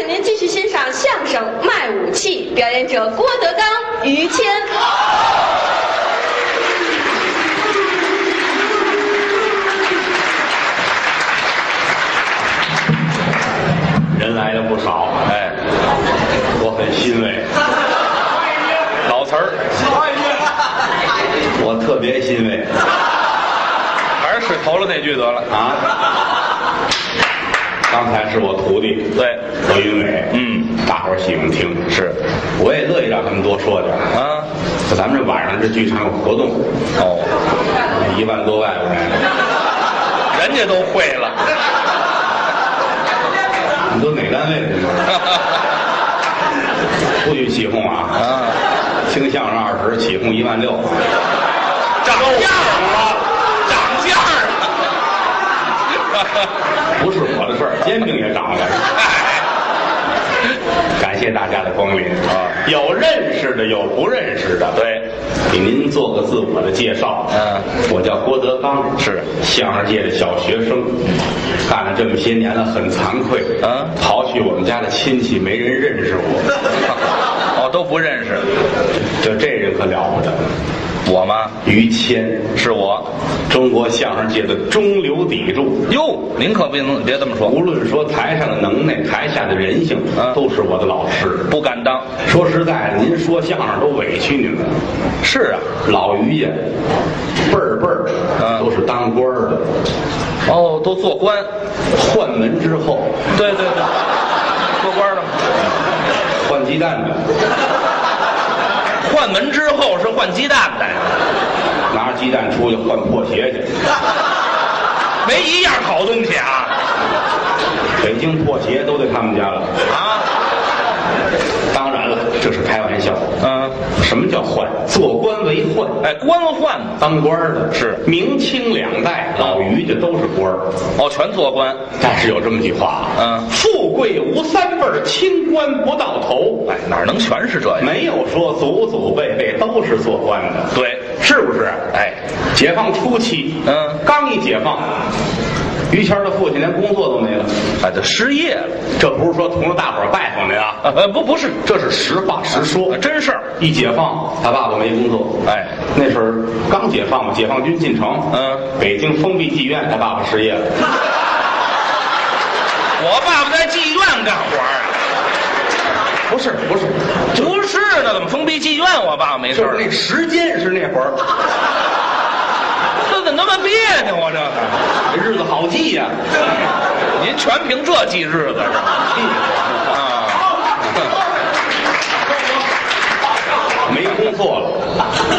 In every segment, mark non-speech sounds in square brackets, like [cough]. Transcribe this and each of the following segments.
请您继续欣赏相声《卖武器》，表演者郭德纲、于谦。人来了不少，哎，我很欣慰。老词儿，我特别欣慰 [laughs] 还是头了那句得了。啊！刚才是我徒弟对，何云伟，嗯，大伙儿喜欢听，是我也乐意让他们多说点儿。啊，就咱们这晚上这剧场有活动，哦，一万多外国人，人家都会了。你都哪单位的？[laughs] 不许起哄啊！啊，听相声二十，起哄一万六。涨价了，涨价了。[laughs] 不是我的事儿，煎饼也涨了。[laughs] 感谢大家的光临啊有认识的，有不认识的。对，给您做个自我的介绍。嗯，我叫郭德纲，是相声界的小学生，干了这么些年了，很惭愧。嗯刨去我们家的亲戚，没人认识我。[laughs] 哦，都不认识。就这人可了不得，我吗？于谦，是我。中国相声界的中流砥柱。哟，您可别别这么说，无论说台上的能耐，台下的人性，啊都是我的老师。不敢当。说实在的，您说相声都委屈你们。是啊，老于家，辈儿辈儿嗯都是当官的，哦，都做官。换门之后对对对，做官的嘛。换鸡蛋的，换门之后是换鸡蛋的呀，拿着鸡蛋出去换破鞋去。[laughs] 没一样好东西啊北京破鞋都在他们家了。啊！当然了，这是开玩笑。嗯，什么叫宦？做官为宦。哎，官宦。当官的是明清两代，老于家都是官儿。哦，全做官。但是有这么句话，嗯富贵无三辈儿，清官不到头。哎，哪能全是这样？没有说祖祖辈辈都是做官的，对，是不是？哎，解放初期，嗯刚一解放，于谦的父亲连工作都没了。哎，这失业了。这不是说同着大伙儿拜访您啊，呃，不，不是，这是实话实说，真事儿。一解放，他爸爸没工作。哎，那时候刚解放嘛，解放军进城，嗯北京封闭妓院，他爸爸失业了。[laughs] 我爸爸在妓院干活啊。不是不是，不是呢，怎么封闭妓院？我爸爸没事就是。那时间是那会儿，[laughs] 那么别扭啊？这这日子好记呀、个，[laughs] 您全凭这记日子是吧？啊，没工作了，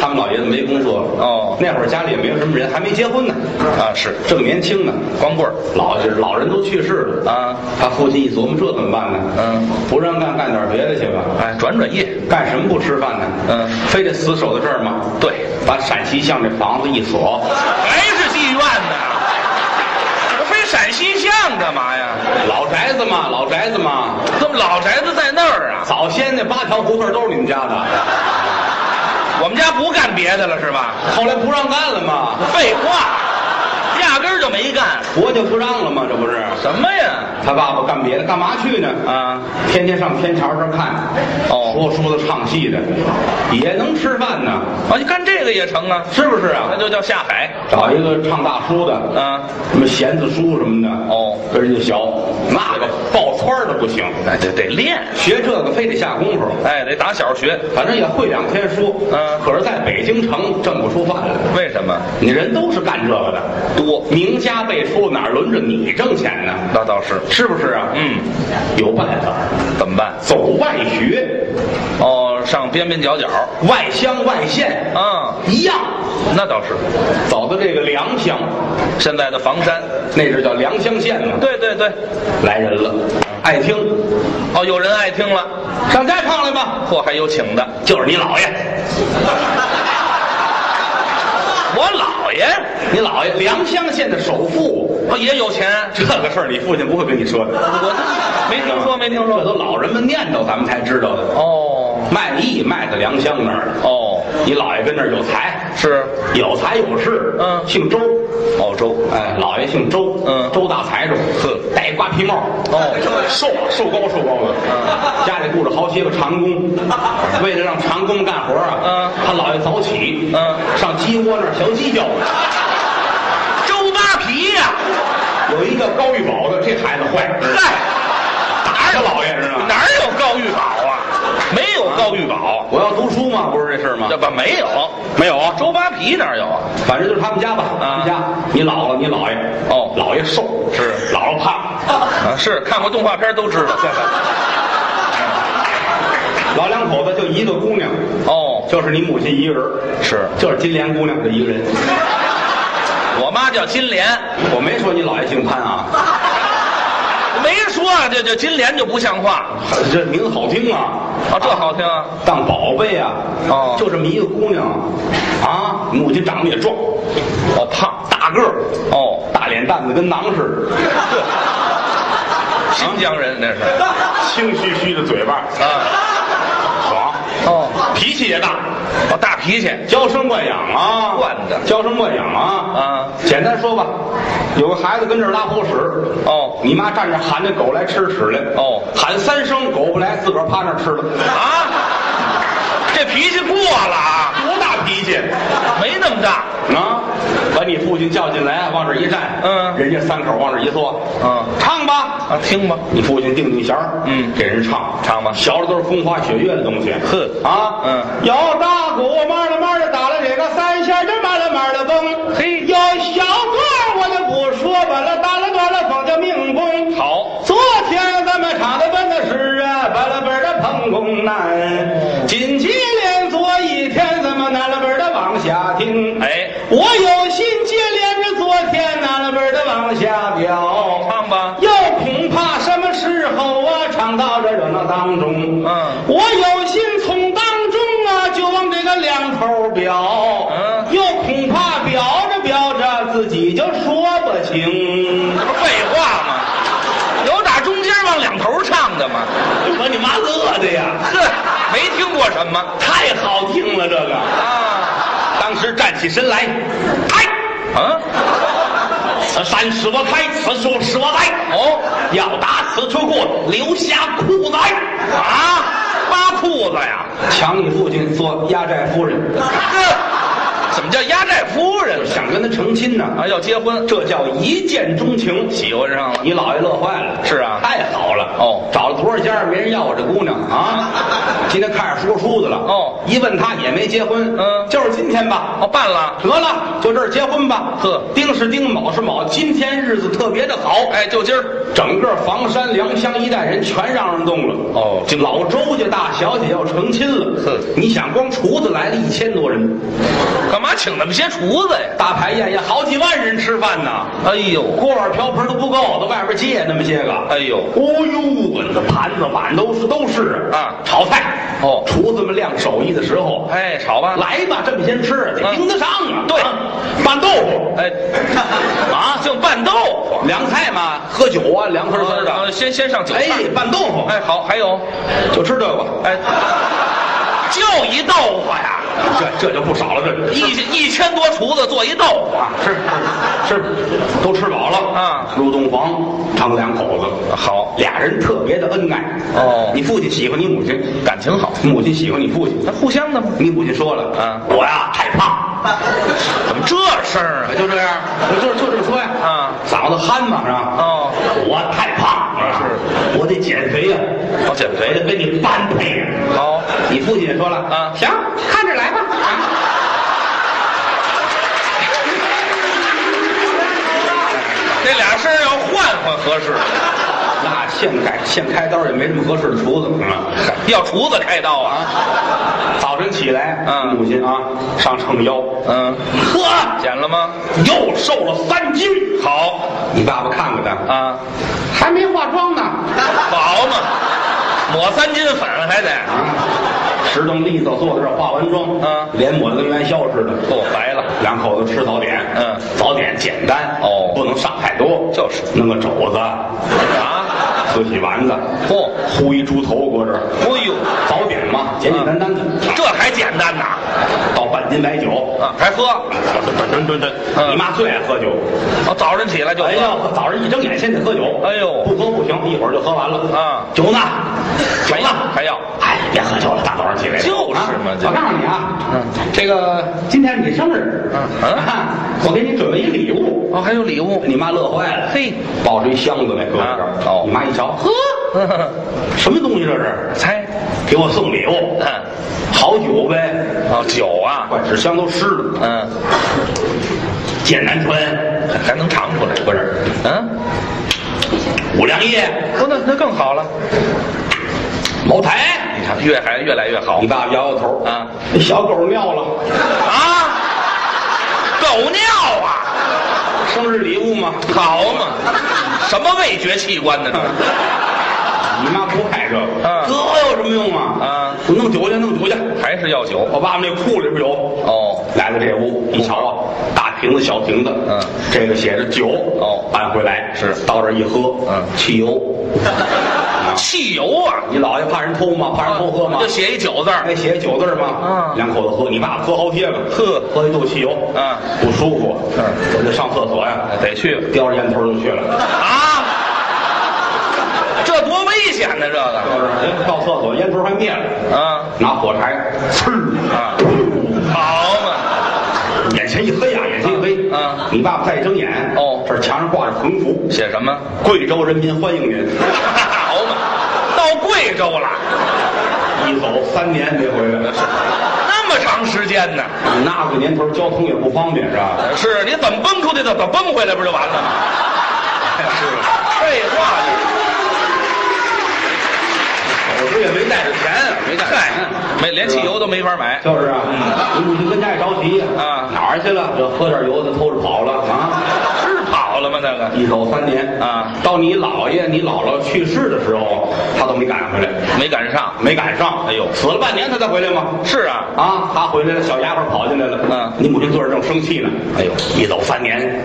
他们老爷子没工作了。哦那会儿家里也没有什么人，还没结婚呢，啊是正年轻呢。光棍儿老老人都去世了啊，他父亲一琢磨，这怎么办呢？嗯，不让干，干点别的去吧。哎，转转业。干什么不吃饭呢？嗯非得死守在这儿吗？对，把陕西巷这房子一锁，还是妓院呢？我非陕西巷干嘛呀？老宅子嘛，老宅子嘛。怎么老宅子在那儿啊？早先那八条胡同都是你们家的，我们家不干别的了是吧？后来不让干了嘛，废话，压根儿就没干。国就不让了嘛，这不是？什么呀？他爸爸干别的，干嘛去呢？啊，天天上天桥上看，哦说书的、唱戏的，也能吃饭呢，啊，你干这个也成啊？是不是啊那？就叫下海。找一个唱大书的，啊，什么弦子书什么的，哦跟人家学，那个抱撺儿的不行，哎，得得练，学这个非得下功夫，哎，得打小学。反正也会两天书，嗯可是在北京城挣不出饭来。为什么？你人都是干这个的，多名家辈出，哪轮着你挣钱呢？那倒是。是不是啊？嗯，有办法，怎么办？走外学，哦，上边边角角。外乡外县啊，一样。那倒是。走到这个良乡，现在的房山。那是叫良乡县嘛。对对对。来人了，爱听，哦，有人爱听了。上家唱来吧。嚯，还有请的。就是你姥爷，我姥爷，你姥爷良乡县的首富，哦，也有钱。这个事儿你父亲不会跟你说的。我没听说，没听这都。老人们念叨，咱们才知道的。哦卖艺卖到良乡那儿。了。哦，你姥爷跟那儿有财，是。有财有势，嗯。姓周，哦周。哎，姥爷姓周，嗯。周大财主，呵戴瓜皮帽，哦。瘦瘦高瘦高的，嗯。家里雇着好些个长工，[laughs] 为了让长工干活啊，嗯。他姥爷早起，嗯。上鸡窝那儿学鸡叫，周扒皮呀、有一个高玉宝的，这孩子坏，嗨，打着姥爷知道吗？哪有高玉宝啊？高玉宝，我要读书吗，不是这事吗？这？不没有，没有啊，周扒皮哪有啊？反正就是他们家吧，他们家，你姥姥，你姥爷，哦。姥爷瘦，是。姥姥胖，啊，是看过动画片都知道。[laughs] 老两口子就一个姑娘，哦，就是你母亲一个人，是。就是金莲姑娘这一个人。[laughs] 我妈叫金莲，我没说你姥爷姓潘啊，没说这这金莲就不像话。这名字好听啊，啊，这好听啊。当宝贝啊，哦就这么一个姑娘啊，母亲长得也壮，哦，胖。大个儿，哦，大脸蛋子跟囊似的，[laughs] 新疆人那是。青虚虚的嘴巴，啊。脾气也大，哦，大脾气。娇生惯养啊，惯的。娇生惯养啊，啊。简单说吧，有个孩子跟这儿拉狗屎，哦。你妈站着喊着狗来吃屎来，哦。喊三声狗不来，自个儿趴那儿吃了，啊，这脾气过了啊，多大脾气？没那么大。啊！把你父亲叫进来，往这儿一站，嗯人家三口往这儿一坐，嗯唱吧。啊，听吧。你父亲定定弦儿，嗯给人唱唱吧学的都是风花雪月的东西，呵啊，嗯有大鼓慢了慢的打了这个三下，这慢了慢的蹦，嘿有小段我就不说吧了，打了断了风叫命崩。好。昨天咱们唱的本的是啊，本了本的彭公难，紧接连做一天，咱们南了本的往下听。哎我有心接连着昨天南了本的往下表。唱吧。又恐怕什么时候啊，唱到这热闹当中，嗯我有心从当中啊，就往这个两头表，嗯又恐怕表着表着自己就说不清，这不废话吗？有打中间往两头唱的吗？把你妈乐的呀，哼，没听过什么太好听了这个。啊？站起身来，开，啊？此山是我开，此树是我栽，哦？要打此处过，留下裤子啊，扒裤子呀？抢你父亲做压寨夫人，呵，[laughs] 怎么叫压寨夫人？想跟他成亲呢，啊，要结婚，这叫一见钟情。喜欢上了。你姥爷乐坏了，是啊太好了哦找了多少家没人要我这姑娘啊！[laughs] 今天看上说书的了哦一问他也没结婚，嗯就是今天吧，哦，办了。得了，就这儿结婚吧。呵丁是丁，卯是卯，今天日子特别的好。哎，就今儿。整个房山良乡一带人全让人动了。哦这老周家大小姐要成亲了。呵你想光厨子来了一千多人，干嘛请那么些厨子呀？大排宴也好几万人吃饭呢。哎呦，锅碗瓢盆都不够，到外边借那么些个。哎呦哦呦，碗子盘子碗都是都是啊炒菜哦厨子们亮手艺的时候，哎，炒吧。来吧，这么先吃得嗯盯得上啊。对啊拌豆腐，哎，[laughs] 啊，净拌豆腐。凉菜嘛，喝酒啊，凉丝丝的。呃先先上酒菜。哎，拌豆腐，哎，好，还有，就吃这个吧。哎，就一豆腐呀，这这就不少了，这个一一千多厨子做一豆腐啊，是是是，都吃饱了啊入洞房，他们两口子好，俩人特别的恩爱。哦你父亲喜欢你母亲，感情好，母亲喜欢你父亲。那互相的吗？你母亲说了，啊我呀太胖，怎么这声儿啊？就这样，我就就这么说呀，啊嗓子憨嘛是吧？哦，我太胖得减肥呀，哦减肥我得跟你般配呀。哦，你父亲也说了啊行，看着来吧。啊 [laughs] 这俩声儿要换换合适，[laughs] 那现改现开刀也没什么合适的厨子啊。[laughs] 要厨子开刀啊？早晨起来，嗯母亲啊上秤腰，嗯，呵，减了吗？又瘦了三斤。好你爸爸看看他，啊，还没化妆呢。[laughs] 好嘛，抹三斤粉还得，啊，石蹬利索坐在这儿化完妆，嗯。脸抹得跟元宵似的。够白了。两口子吃早点，嗯。早点简单哦。不能上太多，就是。弄个肘子，啊，喝起丸子，嚯，烀一猪头搁这儿，哎呦，早点嘛，简简单单的，这还简单呐？倒半斤白酒，啊，还喝？吨吨吨吨嗯。你妈最爱喝酒，哦，早晨起来就喝。哎呦，早上一睁眼先得喝酒，哎呦。不喝不行，一会儿就喝完了。啊酒呢？酒呢？还要。哎，别喝酒了，大早上起来就是嘛这我告诉你啊，嗯。这个今天是你生日，嗯。我给你准备一礼物，哦，还有礼物。你妈乐坏了，嘿，抱着一箱子来搁在这儿啊，哦。你妈一瞧，呵，[laughs] 什么东西这是？猜，给我送礼物，嗯，好酒呗，哦，酒啊，快纸箱都湿了，嗯，剑南春，还能尝出来。不是。嗯，五粮液，不，那那更好了。茅台。你看，越还越来越好你爸爸摇摇头啊，那小狗尿了，啊！狗尿啊，生日礼物吗，好嘛？什么味觉器官呢？你妈不爱这个，嗯这有什么用啊？啊，我弄酒去，弄酒去。还是要酒？我爸爸那库里边有，哦，来了这屋一瞧啊，大瓶子小瓶子，嗯这个写着酒，哦搬回来是到这儿一喝，嗯汽油，啊。汽油啊，你姥爷怕人偷吗？怕人偷喝吗？就写一酒字儿。哎，写一酒字儿吗？嗯。两口子喝，你爸爸喝好些个，呵。喝一肚汽油，嗯。不舒服，嗯。我就上厕所呀，得去。叼着烟头就去了，啊！这多危险呢，这个。到厕所，烟头还灭了，啊拿火柴，呲啊，好嘛，眼前一黑呀，眼前一黑。嗯。你爸爸再一睁眼，挂着横幅，写什么？贵州人民欢迎您。[laughs] 好嘛，到贵州了，一走三年没回来，那么长时间呢？你那个年头交通也不方便，是吧？是你怎么蹦出去的，怎么蹦回来不就完了吗？是，废话呢。我这也没带着钱，没带没连汽油都没法买。就是啊，嗯你母亲跟家也着急呀，啊哪儿去了？这喝点油的偷着跑了啊！是跑了吗？那个一走三年啊到你姥爷、你姥姥去世的时候，他都没赶回来，没赶上。没赶上。哎呦死了半年他才回来吗？是啊，啊，他回来了，小丫鬟跑进来了。嗯你母亲坐着正生气呢。哎呦，一走三年，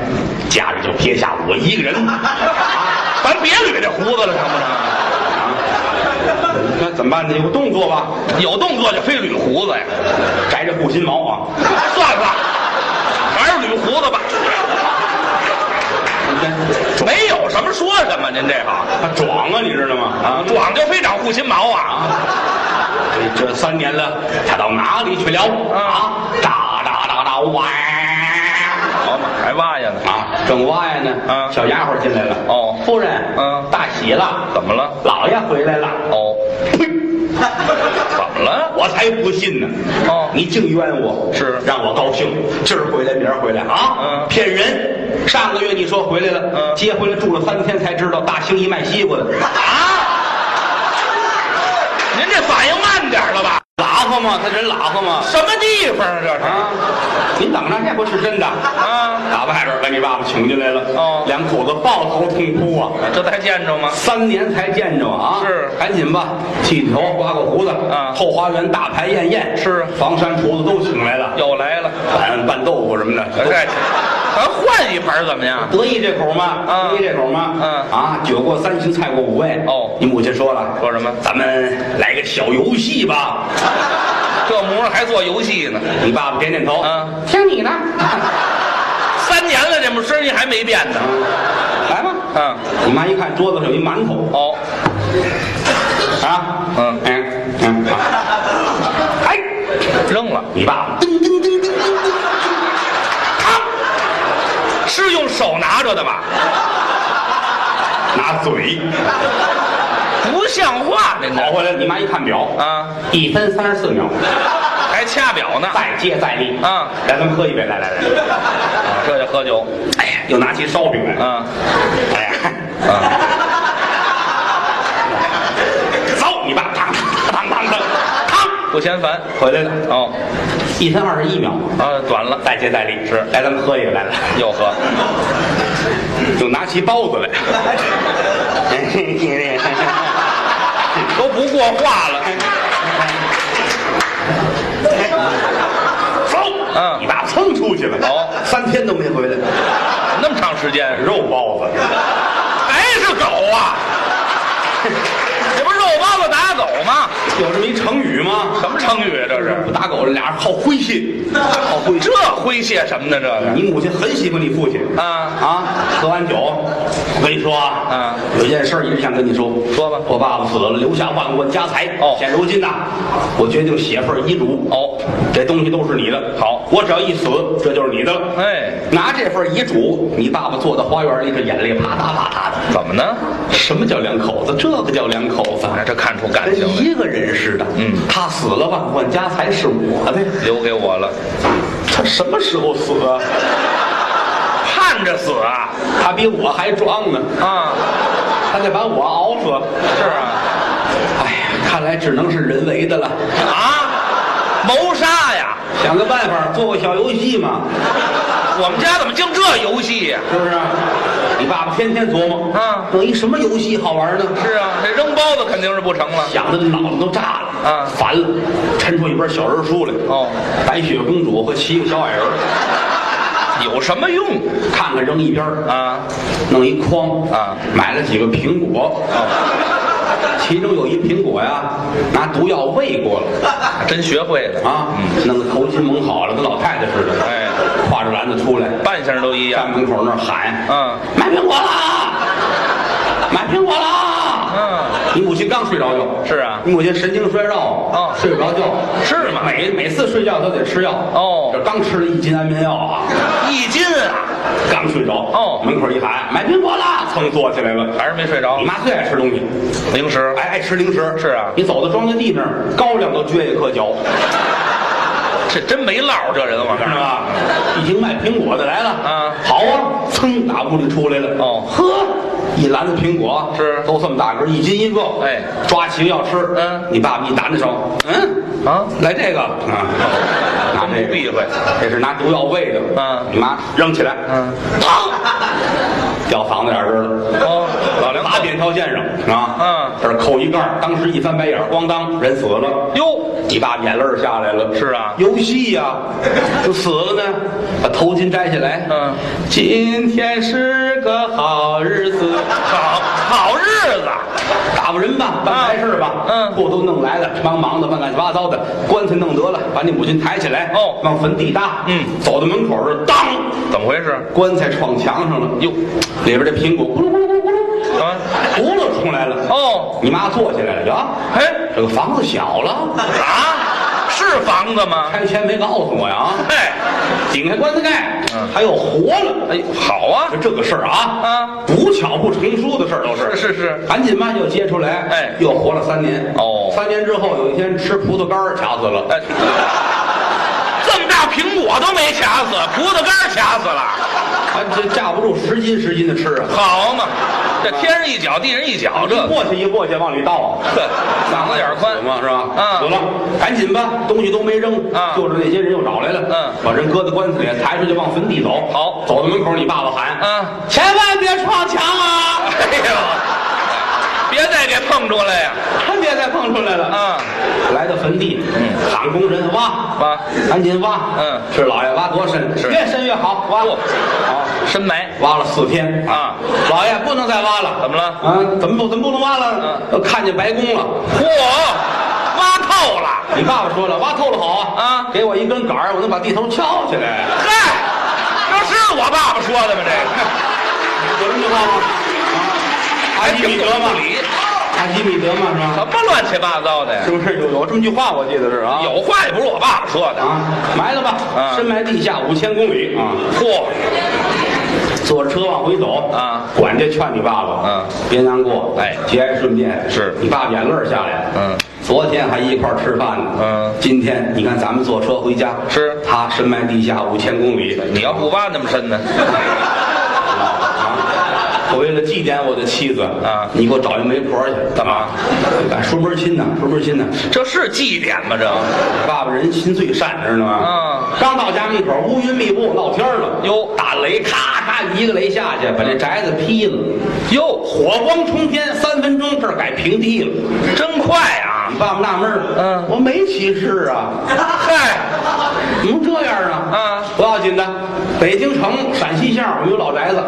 家里就撇下我一个人。啊，[laughs] 咱别捋这胡子了，成不成？那怎么办呢？有个动作吧，有动作就非捋胡子呀。摘这护心毛啊。算了，还是捋胡子吧。没有什么说什么，您这个他壮啊，你知道吗？啊，壮就非长护心毛啊。这这三年了，他到哪里去了？啊，哒哒哒哒哇！好嘛，还挖呀呢？啊，正挖呀呢，啊小丫鬟进来了。哦夫人，嗯大喜了，怎么了？老爷回来了。哦，呸！怎么了？我才不信呢！哦你净冤我，是让我高兴。今儿回来，明儿回来啊！嗯骗人！上个月你说回来了，嗯接回来住了三天才知道大兴一卖西瓜的，啊！您这反应慢点了吧？拉和吗？他人拉和吗？什么地方啊？这是啊！你等着，这不是真的啊！打外边把你爸爸请进来了，哦两口子抱头痛哭啊！这才见着吗？三年才见着啊！是赶紧吧，剃头，刮个胡子，啊后花园大排宴宴，是房山厨子都请来了，又来了。拌拌豆腐什么的，哎，咱换一盘怎么样？得意这口吗？嗯得意这口吗？嗯啊，酒过三巡，菜过五味。哦你母亲说了，说什么咱们来个小游戏吧。[laughs] 这模样还做游戏呢？你爸爸点点头，嗯，听你的。三年了，这么声音还没变呢。来吧。嗯，你妈一看桌子上有一馒头，哦，啊，嗯嗯嗯，好哎，扔了。你爸爸噔，啊，是用手拿着的吧？[laughs] 拿嘴不像话，您这跑回来。你妈一看表，啊，一分三十四秒，还掐表呢。再接再厉。啊来，咱们喝一杯，来来来。啊，这就喝酒。哎呀，又拿起烧饼来。啊哎呀，啊，走，你爸嘡嘡嘡嘡嘡，不嫌烦。回来了，哦，一分二十一秒，啊，短了，再接再厉。是来，咱们喝一个，来了，又喝。[laughs] 就拿起包子来，[laughs] 都不过话了。走，嗯你爸蹭出去了，哦三天都没回来，那么长时间，肉包子，还是狗啊？这不打狗吗？有这么一成语吗？什么成语啊？这是不打狗，俩人好诙谐，好诙谐。这诙谐什么呢？这个你母亲很喜欢你父亲啊啊！喝完酒，我跟你说啊，啊有件事儿一直想跟你说。说吧我爸爸死了，留下万贯家财。哦现如今呐，我决定写份遗嘱。哦，这东西都是你的。好我只要一死，这就是你的了。哎，拿这份遗嘱，你爸爸坐在花园里，这眼泪啪嗒啪嗒的。怎么呢？什么叫两口子？这个叫两口子。哎，这看出感跟情来，一个人似的。嗯他死了，万贯家财是我的。留给我了，他什么时候死啊？盼着死啊他比我还装呢，啊！他得把我熬死。是啊，哎呀，看来只能是人为的了。啊，谋杀呀！想个办法，做个小游戏嘛，我们家怎么净这游戏呀？是不是？你爸爸天天琢磨，啊弄一什么游戏好玩呢？是啊，这扔包子肯定是不成了。想的脑子都炸了，啊烦了，抻出一本小人书来，哦，白雪公主和七个小矮人，有什么用看看扔一边儿啊？弄一筐啊，买了几个苹果，哦，[laughs] 其中有一苹果呀，拿毒药喂过了。[laughs] 真学会了。啊，弄得头巾蒙好了，跟老太太似的，哎，挎着篮子出来，扮相都一样。站门口那儿喊，嗯买苹果啦，买苹果啦。嗯，你母亲刚睡着觉，是啊。你母亲神经衰弱，哦。睡不着觉，是吗？每每次睡觉都得吃药，哦。这刚吃了一斤安眠药啊，一斤啊，刚睡着，哦。门口一喊买苹果了，噌坐起来了。还是没睡着你。妈最爱吃东西，零食。爱爱吃零食。是啊。你走到庄稼地那儿，高粱都撅一颗嚼，[laughs] 这真没落这人，我告诉你。是吧？一听卖苹果的来了，啊。好啊，噌打屋里出来了。哦。呵，一篮子苹果是都这么大个儿，一斤一个。哎抓起要吃。嗯你爸爸一打那手，嗯啊来这个啊，拿这个避讳这是拿毒药喂的。嗯你妈扔起来，嗯，砰，掉嗓子眼儿了。哦，老梁打扁条线上啊，嗯这儿扣一盖儿，当时一翻白眼儿，咣当，人死了。哟，你爸眼泪下来了。是啊游戏呀，就死了呢，把头巾摘下来。嗯，今天是个好日子，好好日子，打发人吧，办白事吧。嗯。货都弄来了，忙忙的，办乱七八糟的，棺材弄得了，把你母亲抬起来，哦。往坟地搭。嗯。走到门口这，当，怎么回事？棺材撞墙上了。哟，里边这苹果咕噜咕噜咕噜，啊，轱辘出来了。哦，你妈坐起来了呀，哎，这个房子小了，啊，是房子吗？拆迁没告诉我呀。嘿，顶开棺材盖，嗯还有活了。哎，好啊，就这个事儿啊，啊不巧不成书的事儿都是。是是是，赶紧吧，又接出来，哎又活了三年。哦三年之后有一天吃葡萄干儿卡死了。哎，苹果都没卡死，葡萄干卡死了，啊，这架不住十斤十斤的吃啊。好嘛，这天上一脚地上一脚，这。过去一过去往里倒，呵嗓子眼儿宽。死嘛是吧？嗯。死了，赶紧吧，东西都没扔，嗯。就是那些人又找来了，嗯。把人搁在棺材里，抬出去往坟地走。好。走到门口，你爸爸喊，嗯。千万别撞墙啊！哎呦，别再给碰出来呀！真别再碰出来了。啊，来到坟地，嗯喊工人挖挖赶紧挖。嗯是老爷挖多深，是越深越好，挖。嚯好，深埋挖了四天啊，老爷不能再挖了。怎么了啊，怎么不怎么不能挖了？嗯都看见白宫了。嚯，挖透了！你爸爸说了，挖透了好啊，啊给我一根杆儿，我能把地头敲起来。嗨，这是我爸爸说的吗？这个有这么句话吗？啊，阿基米德嘛，理，阿基米德嘛是吧？什么乱七八糟的呀？是不是？有有这么句话？我记得是啊。有话也不是我爸爸说的。啊，埋了吧，啊。深埋地下五千公里。啊。嚯，坐着车往回走。啊。管家劝你爸爸，嗯，别难过，哎。节哀顺变。是。你爸爸眼泪下来了，嗯，昨天还一块儿吃饭呢，嗯。今天你看咱们坐车回家，是。他深埋地下五千公里，你要不挖那么深呢？[laughs] 啊，我为了祭奠我的妻子啊你给我找一媒婆去，干嘛？敢叔门亲呢，叔门亲呢。这是祭奠吗？这爸爸人心最善，知道吗？嗯刚到家门口，乌云密布，闹天了。哟打雷，咔咔一个雷下去，把这宅子劈了。哟，火光冲天，三分钟这儿改平地了。真快啊！你爸爸纳闷儿嗯我没歧视啊，嗨，[laughs] 怎么这样啊？嗯不要紧的，北京城陕西巷我们有老宅子，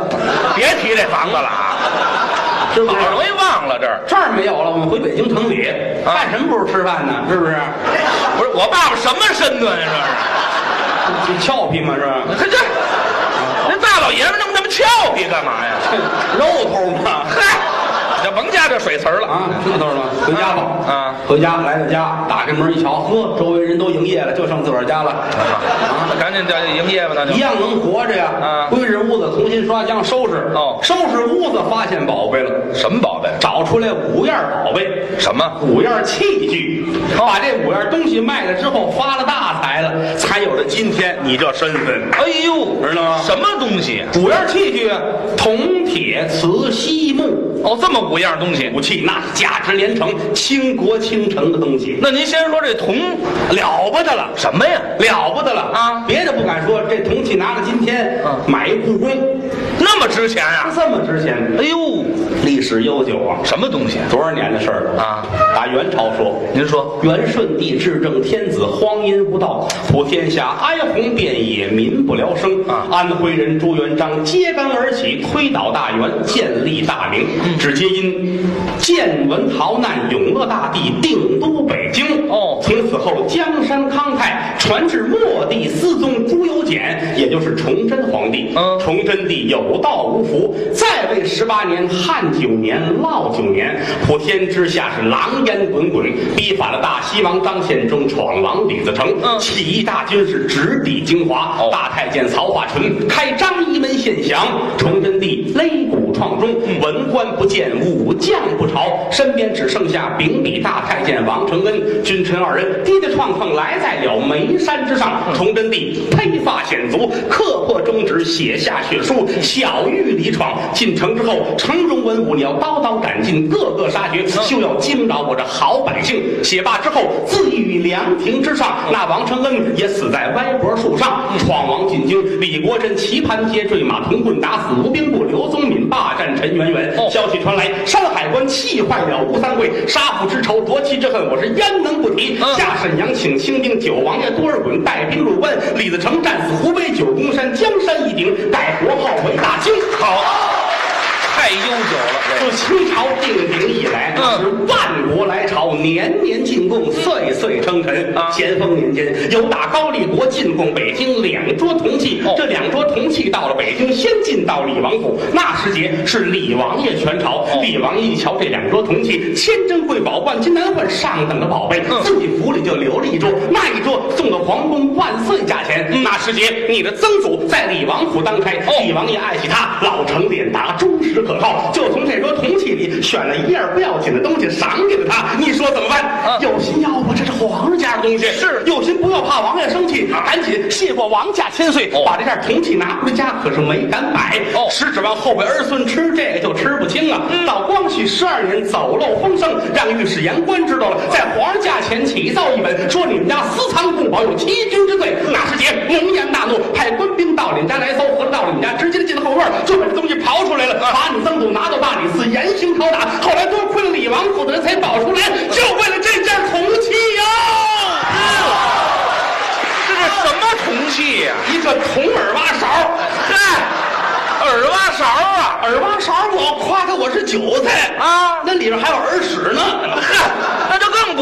别提这房子了啊！[laughs] 是不是好容易忘了这儿。这儿没有了，我们回北京城里，啊干什么不是吃饭呢？是不是？不是我爸爸什么身段呀、你俏皮吗？是吧？这是？这这大老爷们那么那么俏皮干嘛呀？[laughs] 肉头嘛。嗨，这水词儿了。啊，知道了，回家吧。啊回家来到家，打开门一瞧，呵，周围人都营业了，就剩自个儿家了。啊，赶紧这营业吧，那就一样能活着呀。啊归置屋子，重新刷浆收拾。哦收拾屋子，发现宝贝了，什么宝贝？找出来五样宝贝，什么？五样器具。把这五样东西卖了之后，发了大财了，才有了今天你这身份。哎呦，知道吗什么东西？五样器具啊，铜、铁、瓷、锡、木，哦，这么五样东西。武器那是价值连城、倾国倾城的东西，那您先说这铜了不得了。什么呀？了不得了啊别的不敢说，这铜器拿到今天，嗯买一故宫，那么值钱啊、这么值钱，哎呦，历史悠久啊！什么东西？多少年的事儿了啊？打元朝说，您说元顺帝至正天子，荒淫无道，普天下哀鸿遍野，民不聊生。啊安徽人朱元璋揭竿而起，推倒大元，建立大明，嗯只皆因见闻逃难，永乐大帝定都北京。哦从此后江山康泰，传至末帝思宗朱由检，也就是崇祯皇帝。嗯崇祯帝有道无福，在位十八年，汉九年，涝九年，普天之下是狼烟滚滚，逼反了大西王张献忠，闯王李自成，嗯起义大军是直抵京华。哦大太监曹化淳开张仪门献降，崇祯帝擂鼓创钟，文官不见，武将不朝，身边只剩下秉笔大太监王承恩，君臣二人跌跌撞撞来在了眉山之上。崇祯帝披发显足，刻破中指，写下血书，小狱里闯。进城之后，城中文武你要刀刀斩尽，个个杀绝，休要惊扰我这好百姓。写罢之后，自缢于凉亭之上。那王承恩也死在歪脖树上。闯王进京，李国珍棋盘皆坠马，铜棍打死吴兵部刘宗敏，霸占陈圆圆。哦消息传来，山海关气坏了吴三桂，杀父之仇，夺妻之恨，我是焉能不提？下沈阳请清兵，九王爷多尔衮带兵入关，李自成战死湖北九宫山，江山一顶，改国号为大清。好，太悠久了。自清朝定鼎以来，嗯是万国来朝，年年进贡，岁岁称臣。啊咸丰年间，有打高丽国进贡北京两桌铜器，哦这两桌铜器到了北京，先进到李王府。那时节是李王爷全朝，哦李王爷一瞧这两桌铜器，千珍贵宝，万金难换，上等的宝贝，嗯自己府里就留了一桌，那一桌送到皇宫万岁价钱。那时节，你的曾祖在李王府当差，哦李王爷爱惜他，老成脸达，忠实可靠，就从这桌铜器里选了一样不要紧的东西赏给了他。你说怎么办？嗯有心要不，这是皇上家的东西，是有心不要怕王爷生气，赶紧谢过王家千岁，哦把这件铜器拿回家，可是没敢买。哦实指望后辈儿孙吃这个就吃不清啊。到光绪十二年走漏风声，让御史言官知道了，在皇上驾前起造一本，说你们家私藏贡宝有欺君之罪。那时节龙颜大怒，派官兵到你们家来搜，合着到了你们家，直接进后院，就把这东西刨出来了，把你曾祖拿到大理寺严刑拷打。后来多亏了李王府的人才保出来，就为了这件铜器呀、这是什么铜器呀、一个铜耳挖勺，嗨，耳挖勺啊！耳挖勺，我夸他我是韭菜啊那里边还有耳屎呢。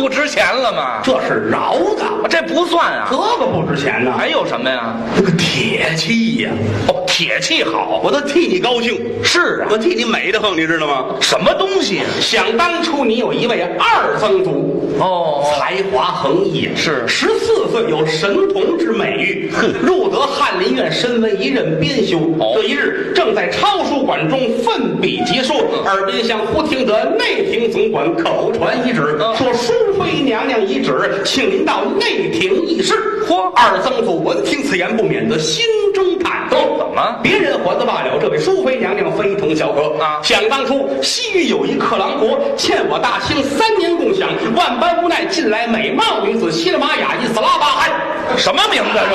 不值钱了吗。这是饶的，这不算啊这，个不值钱呢。还有什么呀？那个铁器呀、哦，铁器好，我都替你高兴。是啊我，替你美得很，你知道吗？什么东西啊？想当初你有一位二曾祖，哦才华横溢，是十四岁有神童之美誉，入得翰林院，身为一任编修。哦这一日正在抄书馆中奋笔疾书，耳边厢忽听得内廷总管口传一旨，嗯说淑妃娘娘懿旨，请您到内廷议事。嚯二曾祖闻听此言，不免得心中忐忑。怎么别人还则罢了，这位淑妃娘娘非同小可啊想当初，西域有一克郎国，欠我大清三年共享，万般无奈，近来美貌女子西勒玛雅伊斯拉巴汗。什么名字这是？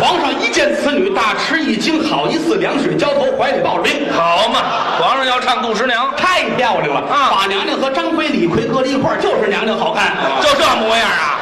皇上一见此女，大吃一惊，好一似两水浇头，怀里抱着冰。好嘛，皇上要唱杜十娘，太漂亮了啊把娘娘和张飞、李逵搁在一块儿，就是娘娘好看。就这模样啊，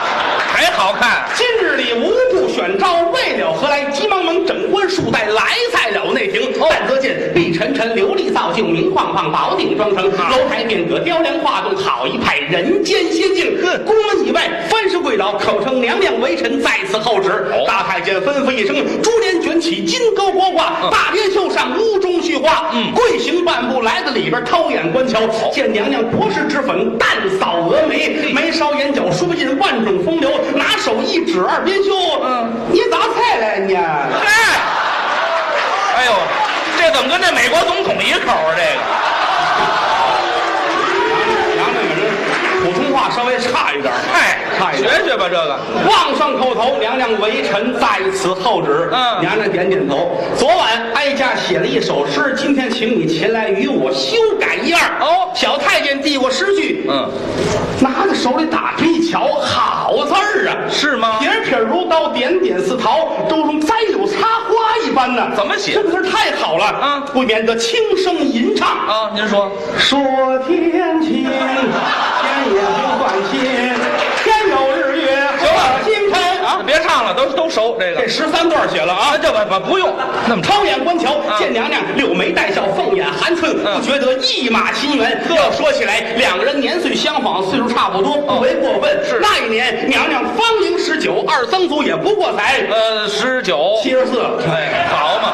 还好看。今日里无故选招，为了何来？急忙忙整官束带来在了内廷。哦但得见碧沉沉，琉璃造就，明晃晃，宝顶装成，啊楼台殿阁，雕梁画栋，好一派人间仙境。哼宫门以外，翻身跪倒口称娘娘为臣在此候旨。哦大太监吩咐一声，珠帘卷起，金钩高挂，嗯大帘绣上，屋中絮花。嗯跪行半步来到里边，掏眼观瞧，见娘娘薄施脂粉，淡扫蛾眉，眉梢眼角说尽万种风流，拿手一指二边胸。嗯，你咋菜来你？嗨，哎呦，这怎么跟那美国总统一口啊？这个，娘娘们人普通话稍微差一点，嗨，差一点。学学吧，这个。望上叩头，娘娘微臣在此候旨。嗯娘娘点点头。昨晚哀家写了一首诗，今天请你前来与我修改一二。哦小太监递过诗句，嗯，拿在手里打开一瞧，好字儿啊！是吗？撇撇如刀，点点似桃，周中栽柳插花一般呢。怎么写这个字太好了啊不免得轻声吟唱。啊，您说，说天晴，天 [laughs] 也不算晴，天有日月行了星辰啊。别唱了，都都熟这个。这十三段写了啊。啊，，这不不不用，那么超眼观瞧，啊。见娘娘柳眉带笑，凤眼含春，嗯。不觉得一马亲缘。要说起来，两个人年岁相仿，岁数差不多，不为过分。是。那一年娘娘芳龄十九，二曾祖也不过才。呃十九，七十四，哎，好嘛，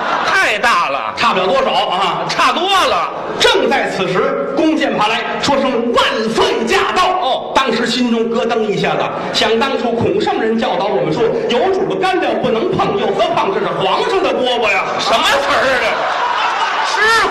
太大了，差不了多少啊。差多了。正在此时，弓箭爬来，说声万岁驾到。哦当时心中咯噔一下子，想当初孔圣人教导我们说，有主的干粮不能碰，又何况这是皇上的饽饽呀？什么词儿啊？这是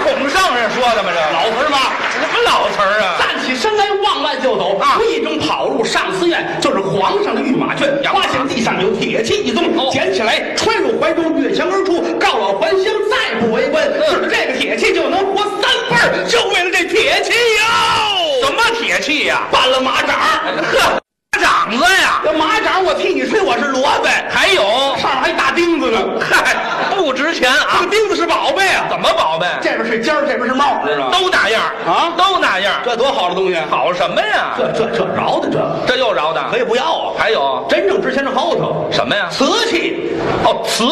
孔圣人说的吗？这老词儿吗？什么老词儿啊？站起身来，望外就走，啊无意中跑入上寺院，就是皇上的御马圈。呀发现地上有铁器一宗，哦捡起来揣入怀中，越墙而出，告老还乡，再不为官。嗯指着这个铁器就能活三辈儿，就为了这铁器哟！什么铁器呀、办了马掌。呵，[laughs] 掌子呀，这马掌我替你吹，我是萝卜，还有，上面还大钉子呢。嗨，不值钱这啊个？钉子是宝贝啊！怎么宝贝？这边是尖儿，这边是帽，知道吗？都那样啊都那样。这多好的东西！，好什么呀？这这这饶的这这又饶的可。以不要啊！还有真正值钱是后头什么呀？瓷器。哦，瓷。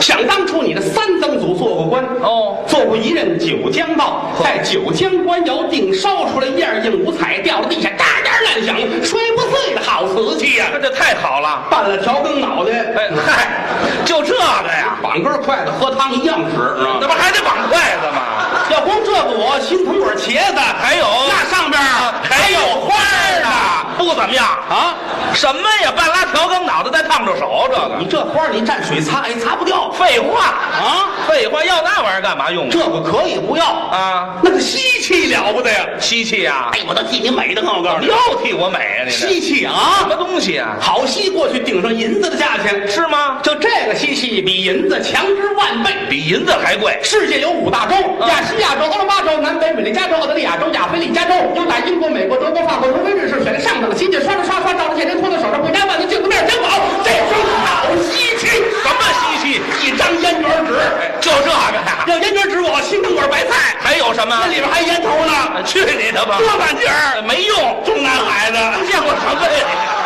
想当初你的三曾祖做过官哦做过一任九江道，在九江官窑定烧出来一样硬五彩，掉到地下，嘎嘎乱响，摔不碎的好瓷器呀、那这太好了。拌了调羹脑袋，哎嗨，就这个呀？绑根筷子喝汤一样使，知道吗？那不还得绑筷子吗？要光这个我心疼管茄子，还有那上边还有花儿呢不怎么样。啊！什么呀？半拉调羹脑袋再烫着手，这个你这花儿你蘸水擦也擦不掉废话啊！废话，要那玩意儿干嘛用？这个可以不要啊，那个稀奇了不得呀！稀奇呀！哎，我都替你美的很，我告诉你，又替我美啊！你这稀奇什啊！么东西啊？好稀过去顶上银子的价钱是吗？就这个稀奇比银子强之万倍。比银子还贵。世界有五大洲：亚细亚洲、欧罗巴洲、南北美利加州、澳大利亚州、亚非利加州。又打英国、美国、德国、法国、挪威、瑞士选了上等的稀奇，刷着刷刷照着现人拖到手上，回家万能镜子面真好，这双好稀奇。什么稀奇？一张烟卷纸，就这个呀？要烟卷纸我心疼管白菜，还有什么那？里边还烟头呢，去你的吧！多半截儿，没用，中南海的。见过什么呀？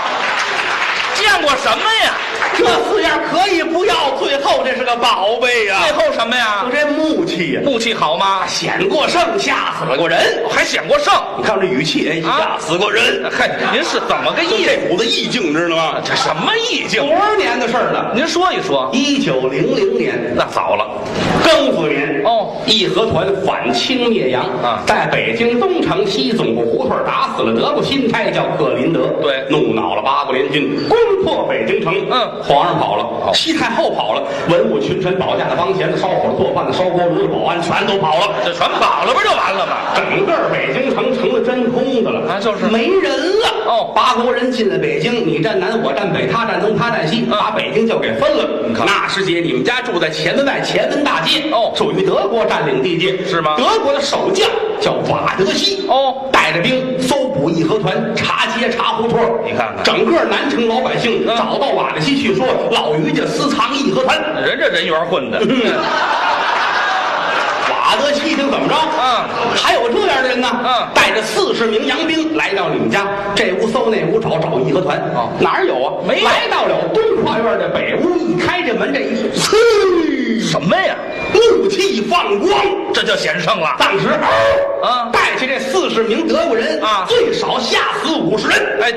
见过什么呀？这四样可以不要，最后这是个宝贝呀、最后什么呀就？这木器呀、木器好吗？显过圣，吓死了过人。还显过圣。你看这语气，哎，啊吓死过人。嗨，您是怎么个意这股子意境，知道吗？这什么意境？多少年的事儿了？您说一说。一九零零年，那早了。庚子年，哦义和团反清灭洋啊在北京东城西总部胡同打死了德国钦差叫克林德，对怒恼了八国联军，攻破北京城。嗯皇上跑了，西太后跑了，文武群臣、保驾的、帮闲的、烧火的、做饭的、烧锅炉的、保安全都跑了。这全跑了不就完了吗？整个北京城成了真空的了啊就是没人了。哦八国人进了北京，你站南，我站北，他站东，他站西，把北京就给分了。你看那师姐，你们家住在前门外前门大街，哦属于德国占领地界，是吗德国的守将叫瓦德西，哦带着兵搜捕义和团，查街查胡同。你看看整个南城老百姓嗯找到瓦德西去说，老于家私藏义和团。人这人缘混的。瓦德西一听怎么着？嗯还有这样的人呢？嗯带着四十名洋兵来到你们家，这屋搜那屋找，找义和团。哦哪儿有啊？没有来到了东华花园的北屋一开这门，这一呲，什么呀？怒气放光。这就险胜了。当时，啊带去这四十名德国人啊最少吓死五十人。哎，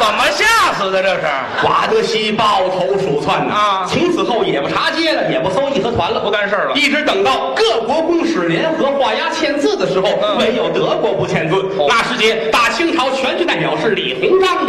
怎么吓死的？这是瓦德西抱头鼠窜呐！啊从此后也不查街了，也不搜义和团了，不干事了。一直等到各国公使联合画押签字的时候，嗯唯有德国不签字。哦那时节，大清朝全权代表是李鸿章、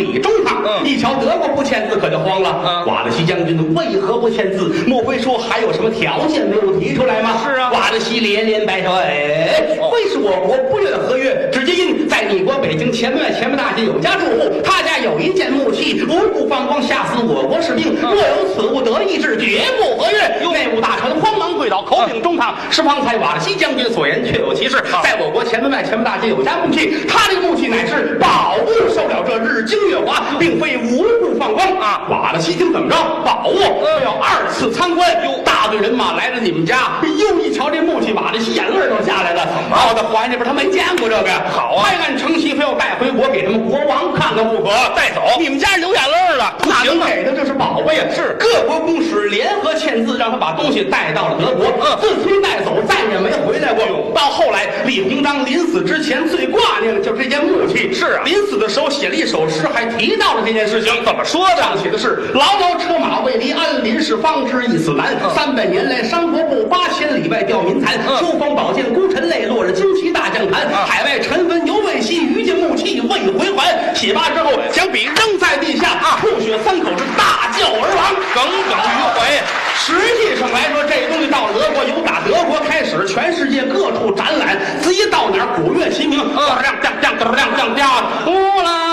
一瞧德国不签字，可就慌了。嗯瓦德西将军为何不签字？莫非说还有什么条件没有提出来吗？是啊瓦德西连连摆手，哎，哦非是我国不愿合约，只皆因在你国北京前门外前门大街有家住户，他家有一件木器，无故放光，吓死我国士兵。若有此物得意志，绝不合约。内务大臣慌忙跪倒，口禀中堂，是方才瓦德西将军所言确有其事。在我国前门外前门大街有家木器，他这个木器乃是宝物，受了这日精月华，并非无故放光啊。瓦剌西京怎么着？宝物嗯要二次参观。哟，大队人马来了你们家，又一瞧这木器，瓦剌西眼泪都下来了。怎么？在怀那边他没见过这个。好啊拍案成席，非要带回国给他们国王看看不可。带走你们家流眼泪了，那行给的这是宝贝呀！是各国公使联合签字，让他把东西带到了德国。嗯自从带走，再也没回来过。到后来，李鸿章临死之前最挂念的就是这件木器。是啊临死的时候写了一首诗，还提到了这件事情。怎么说的上写的是“牢牢车马未离鞍，临事方知一死难。三百年来商国布，八千里外吊民残。嗯收方宝剑孤臣泪，落日旌旗大将坛。啊海外尘封犹未息，余烬木器未回还。写罢之后，将笔扔在地下，啊吐血三口是大叫而亡。耿耿于怀。实际上来说，这东西到了德国，由打德国开始，全世界各处展览，自一到哪儿鼓乐齐鸣，亮亮亮亮亮亮亮，乌啦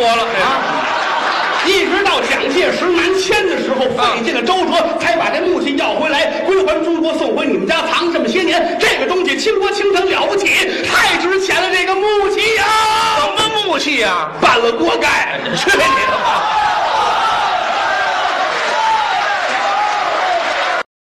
到了啊！一直到蒋介石南迁的时候，费尽了周折，才把这木器要回来，归还中国，送回你们家藏这么些年。这个东西倾国倾城了不起，太值钱了！这个木器呀、什么木器呀、半了锅盖，去你的吧！